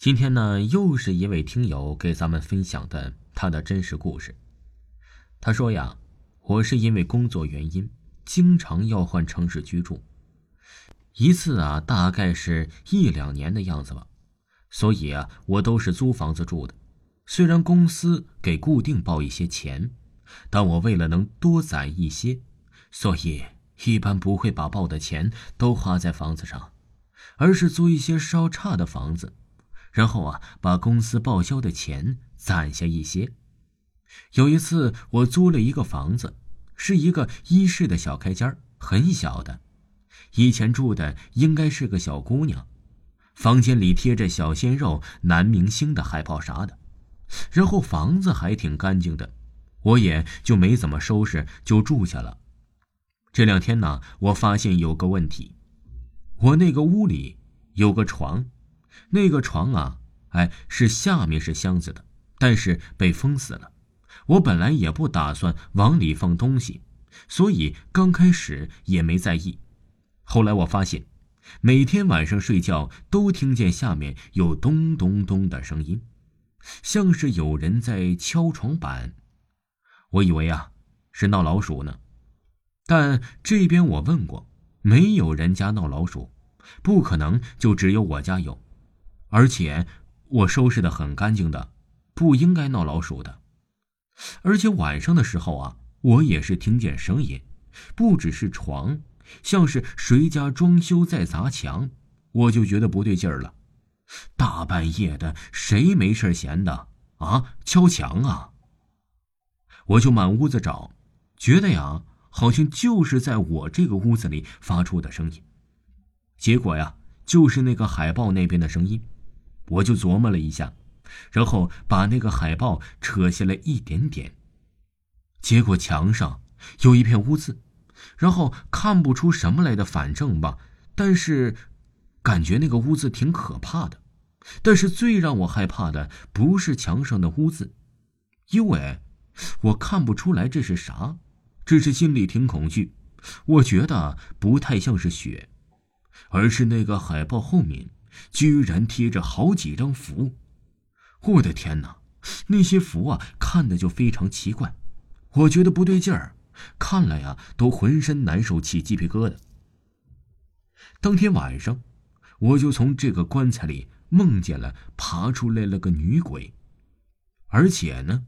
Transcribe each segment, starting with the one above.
今天呢，又是一位听友给咱们分享的他的真实故事。他说呀，我是因为工作原因，经常要换城市居住。一次啊，大概是一两年的样子吧。所以啊，我都是租房子住的。虽然公司给固定报一些钱，但我为了能多攒一些，所以一般不会把报的钱都花在房子上，而是租一些稍差的房子。然后啊，把公司报销的钱攒下一些。有一次，我租了一个房子，是一个一室的小开间很小的。以前住的应该是个小姑娘，房间里贴着小鲜肉、男明星的海报啥的。然后房子还挺干净的，我也就没怎么收拾，就住下了。这两天呢，我发现有个问题，我那个屋里有个床。那个床啊，哎，是下面是箱子的，但是被封死了。我本来也不打算往里放东西，所以刚开始也没在意。后来我发现，每天晚上睡觉都听见下面有咚咚咚的声音，像是有人在敲床板。我以为啊是闹老鼠呢，但这边我问过，没有人家闹老鼠，不可能就只有我家有。而且我收拾的很干净的，不应该闹老鼠的。而且晚上的时候啊，我也是听见声音，不只是床，像是谁家装修在砸墙，我就觉得不对劲儿了。大半夜的，谁没事闲的啊？敲墙啊！我就满屋子找，觉得呀，好像就是在我这个屋子里发出的声音。结果呀，就是那个海报那边的声音。我就琢磨了一下，然后把那个海报扯下来一点点，结果墙上有一片污渍，然后看不出什么来的，反正吧，但是感觉那个污渍挺可怕的。但是最让我害怕的不是墙上的污渍，因为我看不出来这是啥，只是心里挺恐惧。我觉得不太像是血，而是那个海报后面。居然贴着好几张符，我的天哪！那些符啊，看的就非常奇怪，我觉得不对劲儿，看了呀都浑身难受起鸡皮疙瘩。当天晚上，我就从这个棺材里梦见了爬出来了个女鬼，而且呢，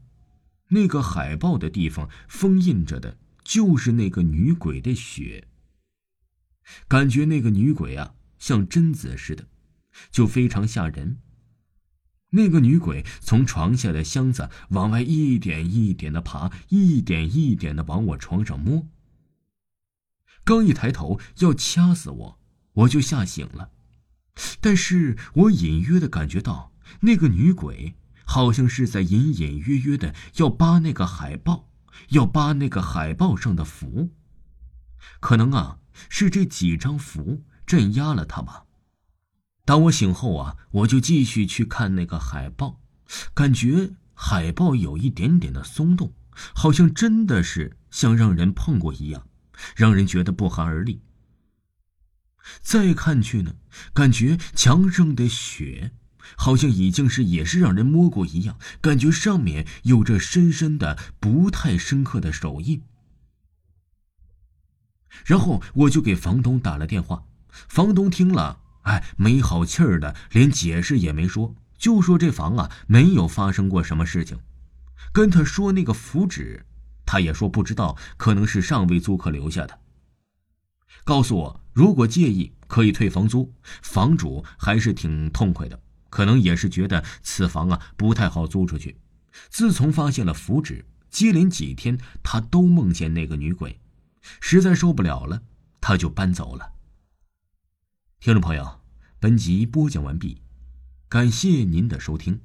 那个海报的地方封印着的就是那个女鬼的血，感觉那个女鬼啊像贞子似的。就非常吓人。那个女鬼从床下的箱子往外一点一点的爬，一点一点的往我床上摸。刚一抬头要掐死我，我就吓醒了。但是我隐约的感觉到，那个女鬼好像是在隐隐约约的要扒那个海报，要扒那个海报上的符。可能啊，是这几张符镇压了她吧。当我醒后啊，我就继续去看那个海报，感觉海报有一点点的松动，好像真的是像让人碰过一样，让人觉得不寒而栗。再看去呢，感觉墙上的雪，好像已经是也是让人摸过一样，感觉上面有着深深的、不太深刻的手印。然后我就给房东打了电话，房东听了。哎，没好气儿的，连解释也没说，就说这房啊没有发生过什么事情。跟他说那个符纸，他也说不知道，可能是上位租客留下的。告诉我，如果介意可以退房租。房主还是挺痛快的，可能也是觉得此房啊不太好租出去。自从发现了符纸，接连几天他都梦见那个女鬼，实在受不了了，他就搬走了。听众朋友，本集播讲完毕，感谢您的收听。